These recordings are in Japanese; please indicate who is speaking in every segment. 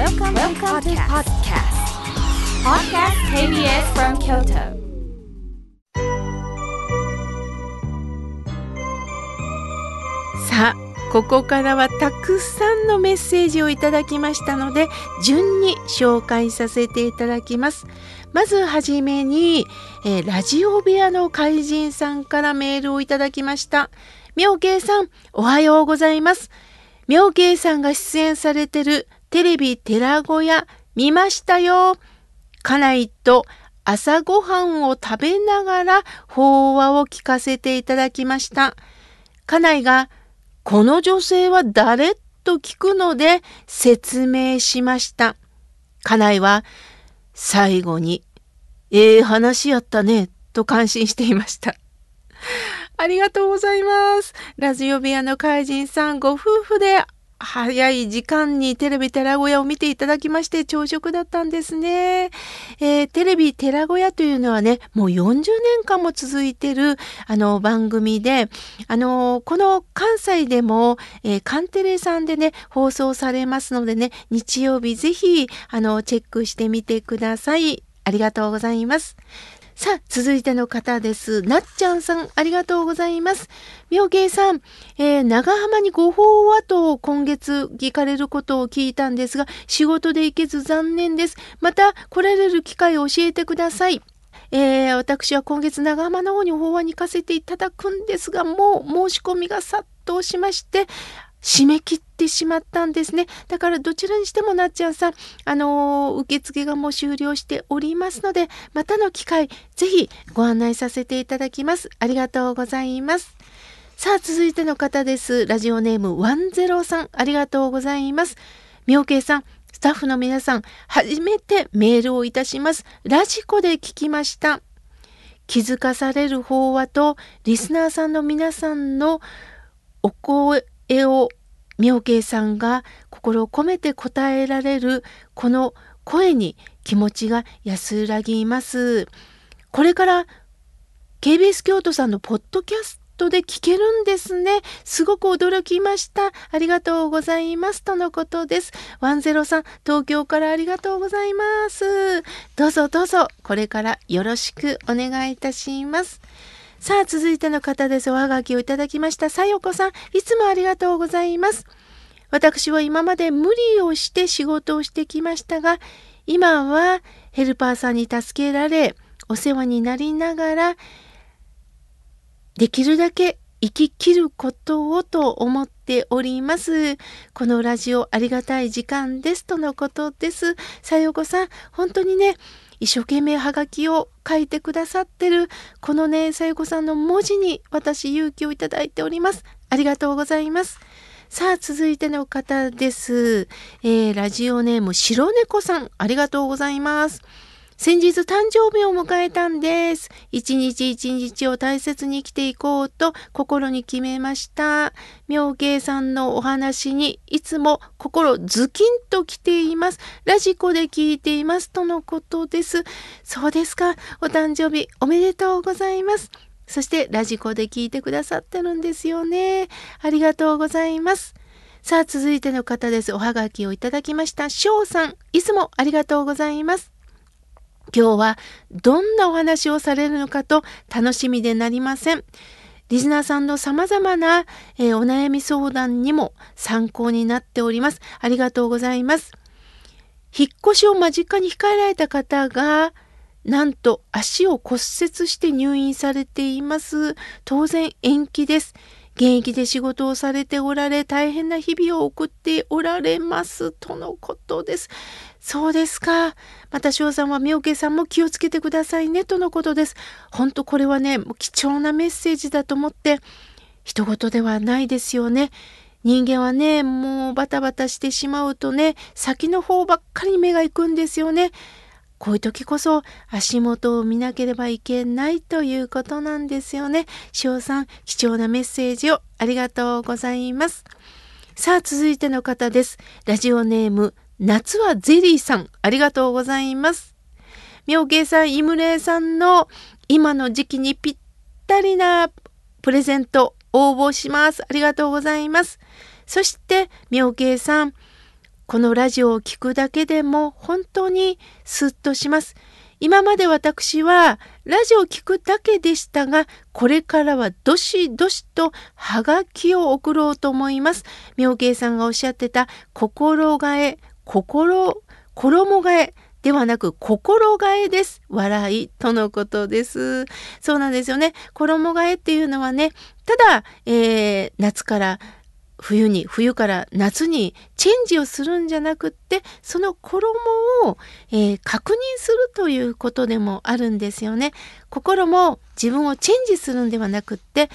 Speaker 1: Welcome, Welcome to podcast. Podcast KBS from Kyoto.
Speaker 2: さあここからはたくさんのメッセージをいただきましたので順に紹介させていただきますまずはじめに、えーラジオ部屋の怪人さんからメールをいただきました妙慶さんおはようございます妙慶さんが出演されてるテレビ寺小屋見ましたよ家内と朝ごはんを食べながら法話を聞かせていただきました家内がこの女性は誰と聞くので説明しました。家内は最後に、ええ話やったね、と感心していました。ありがとうございます。ラジオ部屋の怪人さん、ご夫婦で早い時間にテレビ寺小屋を見ていただきまして朝食だったんですね。えーテレビ寺小屋というのはね、もう40年間も続いてるあの番組で、あのこの関西でも、えーカンテレさんでね、放送されますのでね、日曜日ぜひ、あの、チェックしてみてください。ありがとうございます。さあ、続いての方です。なっちゃんさん、ありがとうございます。妙慶さん、えー長浜にご法話と今月聞かれることを聞いたんですが、仕事で行けず残念です。また来られる機会を教えてください。えー私は今月長浜の方に法話に行かせていただくんですが、もう申し込みが殺到しまして、締め切ってしまったんですね。だからどちらにしてもなっちゃんさん、あのー受付がもう終了しておりますので、またの機会、ぜひご案内させていただきます。ありがとうございます。さあ、続いての方です。ラジオネーム10さん、ありがとうございます。妙慶さん、スタッフの皆さん、初めてメールをいたします。ラジコで聞きました。気づかされる法話と、リスナーさんの皆さんのお声を妙慶さんが心を込めて答えられるこの声に気持ちが安らぎます。これから KBS 京都さんのポッドキャストで聞けるんですね。すごく驚きました。ありがとうございます。とのことです。ワンゼロさん、東京からありがとうございます。どうぞどうぞ、これからよろしくお願いいたします。さあ、続いての方です。おはがきをいただきました。さよこさん、いつもありがとうございます。私は今まで無理をして仕事をしてきましたが、今はヘルパーさんに助けられ、お世話になりながら、できるだけ生き切ることをと思っております。このラジオありがたい時間ですとのことです。さよこさん、本当にね、一生懸命はがきを書いてくださってる、このね、さゆこさんの文字に私勇気をいただいております。ありがとうございます。さあ、続いての方です。えーラジオネーム、白猫さん、ありがとうございます。先日誕生日を迎えたんです。一日一日を大切に生きていこうと心に決めました。妙慶さんのお話にいつも心ズキンときています。ラジコで聞いていますとのことです。そうですか。お誕生日おめでとうございます。そしてラジコで聞いてくださってるんですよね。ありがとうございます。さあ続いての方です。おはがきをいただきました。翔さん、いつもありがとうございます。今日はどんなお話をされるのかと楽しみでなりません。リスナーさんの様々な、えーお悩み相談にも参考になっております。ありがとうございます。引っ越しを間近に控えられた方が、なんと足を骨折して入院されています。当然延期です。現役で仕事をされておられ、大変な日々を送っておられます。とのことです。そうですか。また翔さんは妙慶さんも気をつけてくださいね。とのことです。本当これはね、貴重なメッセージだと思って、人事ではないですよね。人間はね、もうバタバタしてしまうとね、先の方ばっかり目が行くんですよね。こういう時こそ足元を見なければいけないということなんですよね。翔さん、貴重なメッセージをありがとうございます。さあ、続いての方です。ラジオネーム、夏はゼリーさん、ありがとうございます。妙慶さん、イムレイさんの今の時期にぴったりなプレゼント応募します。ありがとうございます。そして、妙慶さん、このラジオを聞くだけでも本当にスッとします。今まで私はラジオを聞くだけでしたが、これからはどしどしとハガキを送ろうと思います。妙慶さんがおっしゃってた心がえ、心、衣替えではなく心替えです。笑いとのことです。そうなんですよね。衣替えっていうのはね、ただ、えー、夏から冬に冬から夏にチェンジをするんじゃなくってその衣を、えー、確認するということでもあるんですよね。心も自分をチェンジするんではなくって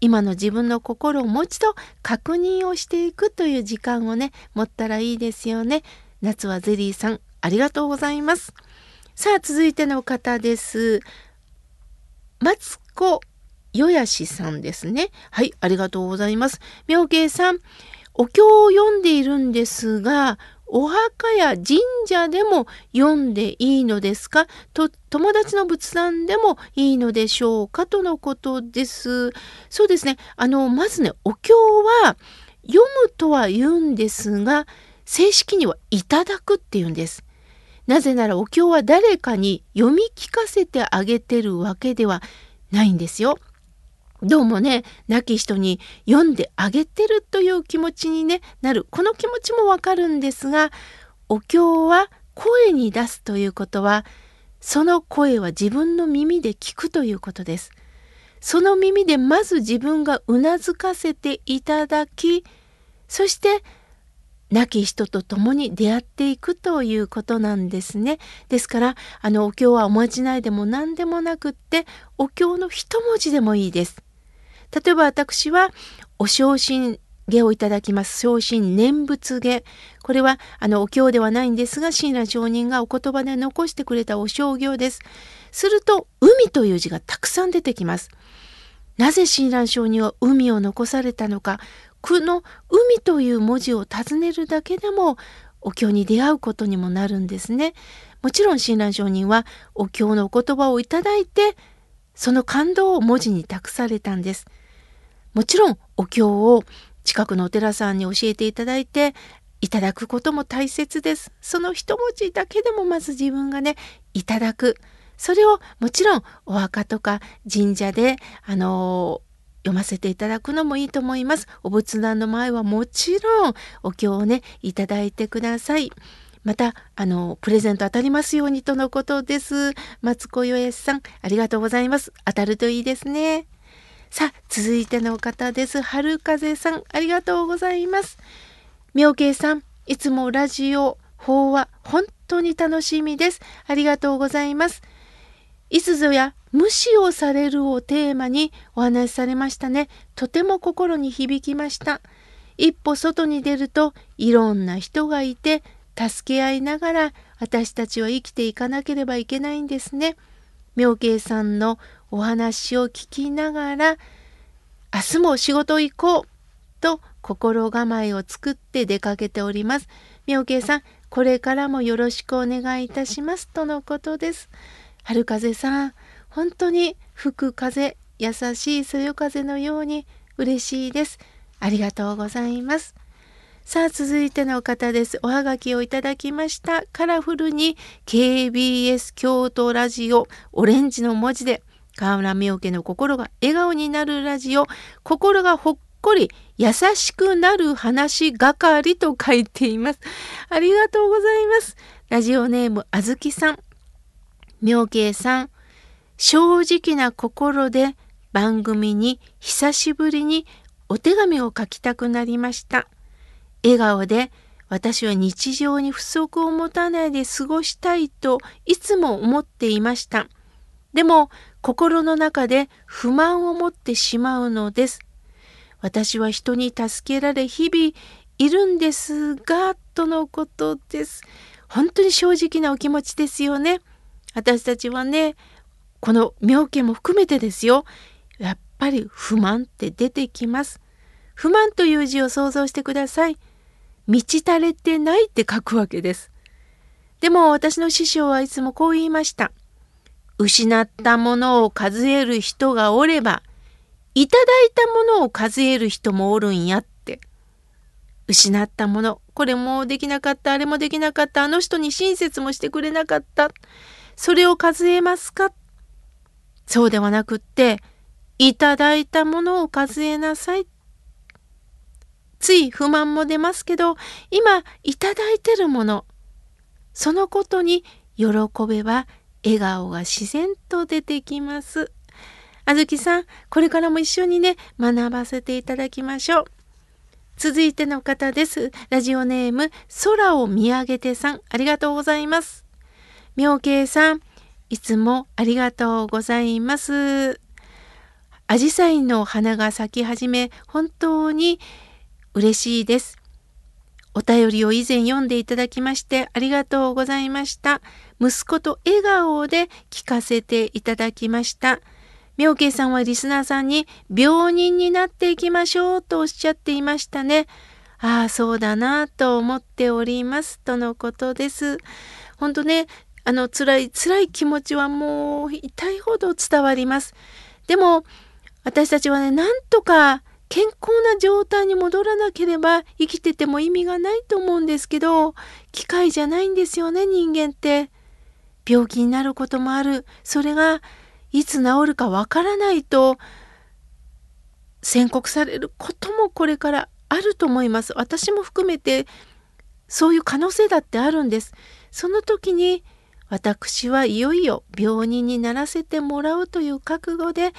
Speaker 2: 今の自分の心をもう一度確認をしていくという時間をね持ったらいいですよね。夏はゼリーさんありがとうございます。さあ続いての方です。マツコよやしさんですね。はい、ありがとうございます。妙慶さん、お経を読んでいるんですが、お墓や神社でも読んでいいのですか？と友達の仏壇でもいいのでしょうか？とのことです。そうですね。あの、まずね、お経は読むとは言うんですが、正式にはいただくっていうんです。なぜならお経は誰かに読み聞かせてあげてるわけではないんですよ。どうもね亡き人に読んであげてるという気持ちに、ね、なるこの気持ちもわかるんですがお経は声に出すということはその声は自分の耳で聞くということです。その耳でまず自分がうなずかせていただきそして亡き人と共に出会っていくということなんですね。ですからあのお経はおまじないでも何でもなくってお経の一文字でもいいです。例えば私はお昇進下をいただきます。昇進念仏下。これはあのお経ではないんですが、親鸞上人がお言葉で残してくれたお商行です。すると、海という字がたくさん出てきます。なぜ親鸞上人は海を残されたのか、この海という文字を尋ねるだけでもお経に出会うことにもなるんですね。もちろん親鸞上人はお経のお言葉をいただいて、その感動を文字に託されたんです。もちろんお経を近くのお寺さんに教えていただいていただくことも大切です。その一文字だけでもまず自分がねいただく。それをもちろんお墓とか神社であの読ませていただくのもいいと思います。お仏壇の前はもちろんお経をねいただいてください。またあのプレゼント当たりますようにとのことです。マツコヨエスさんありがとうございます。当たるといいですね。さあ、続いての方です。春風さん、ありがとうございます。妙慶さん、いつもラジオ、法話、本当に楽しみです。ありがとうございます。いつぞや無視をされるをテーマにお話しされましたね。とても心に響きました。一歩外に出るといろんな人がいて助け合いながら私たちは生きていかなければいけないんですね。妙慶さんのお話を聞きながら明日も仕事行こうと心構えを作って出かけております。妙慶さん、これからもよろしくお願いいたしますとのことです。春風さん、本当に吹く風、優しいそよ風のように嬉しいです。ありがとうございます。さあ続いての方です。おはがきをいただきました。カラフルに KBS 京都ラジオオレンジの文字で河村美代の心が笑顔になるラジオ心がほっこり優しくなる話係と書いています。ありがとうございます。ラジオネームあずきさん。妙慶さん。正直な心で番組に久しぶりにお手紙を書きたくなりました。笑顔で私は日常に不足を持たないで過ごしたいといつも思っていました。でも心の中で不満を持ってしまうのです。私は人に助けられ日々いるんですが、とのことです。本当に正直なお気持ちですよね。私たちはね、この妙見も含めてですよ。やっぱり不満って出てきます。不満という字を想像してください。満ち足れてないって書くわけです。でも私の師匠はいつもこう言いました。失ったものを数える人がおれば、いただいたものを数える人もおるんやって。失ったもの、これもできなかった、あれもできなかった、あの人に親切もしてくれなかった。それを数えますか？そうではなくって、いただいたものを数えなさい。つい不満も出ますけど、今いただいてるもの、そのことに喜べば笑顔が自然と出てきます。あずきさん、これからも一緒にね、学ばせていただきましょう。続いての方です。ラジオネーム、空を見上げてさん、ありがとうございます。妙慶さん、いつもありがとうございます。アジサイの花が咲き始め、本当に嬉しいです。お便りを以前読んでいただきましてありがとうございました。息子と笑顔で聞かせていただきました。妙慶さんはリスナーさんに病人になっていきましょうとおっしゃっていましたね。ああ、そうだなと思っております。とのことです。本当ね、あの、辛い、辛い気持ちはもう痛いほど伝わります。でも、私たちはね、なんとか健康な状態に戻らなければ生きてても意味がないと思うんですけど、機械じゃないんですよね、人間って。病気になることもある。それがいつ治るかわからないと宣告されることもこれからあると思います。私も含めてそういう可能性だってあるんです。その時に私はいよいよ病人にならせてもらうという覚悟で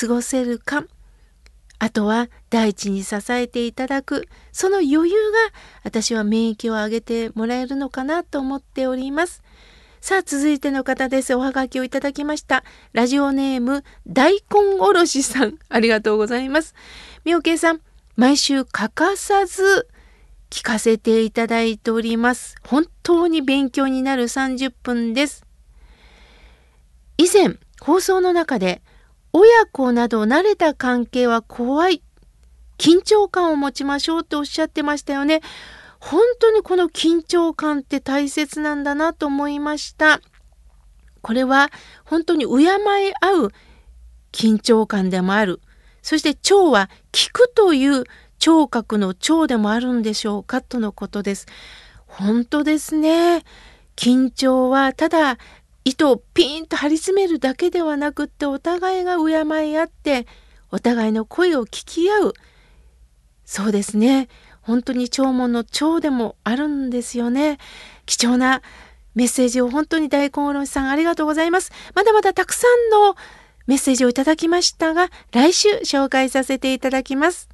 Speaker 2: 過ごせるか。あとは大地に支えていただくその余裕が私は免疫を上げてもらえるのかなと思っております。さあ、続いての方です。おはがきをいただきました。ラジオネーム、大根おろしさん。ありがとうございます。みおけいさん、毎週欠かさず聞かせていただいております。本当に勉強になる30分です。以前、放送の中で、親子など慣れた関係は怖い。緊張感を持ちましょうっておっしゃってましたよね。本当にこの緊張感って大切なんだなと思いました。これは本当に敬い合う緊張感でもある。そして腸は聞くという聴覚の腸でもあるんでしょうかとのことです。本当ですね。緊張はただ糸をピーンと張り詰めるだけではなくってお互いが敬い合ってお互いの声を聞き合う。そうですね。本当に弔問の長でもあるんですよね。貴重なメッセージを本当に大根おろしさんありがとうございます。まだまだたくさんのメッセージをいただきましたが、来週紹介させていただきます。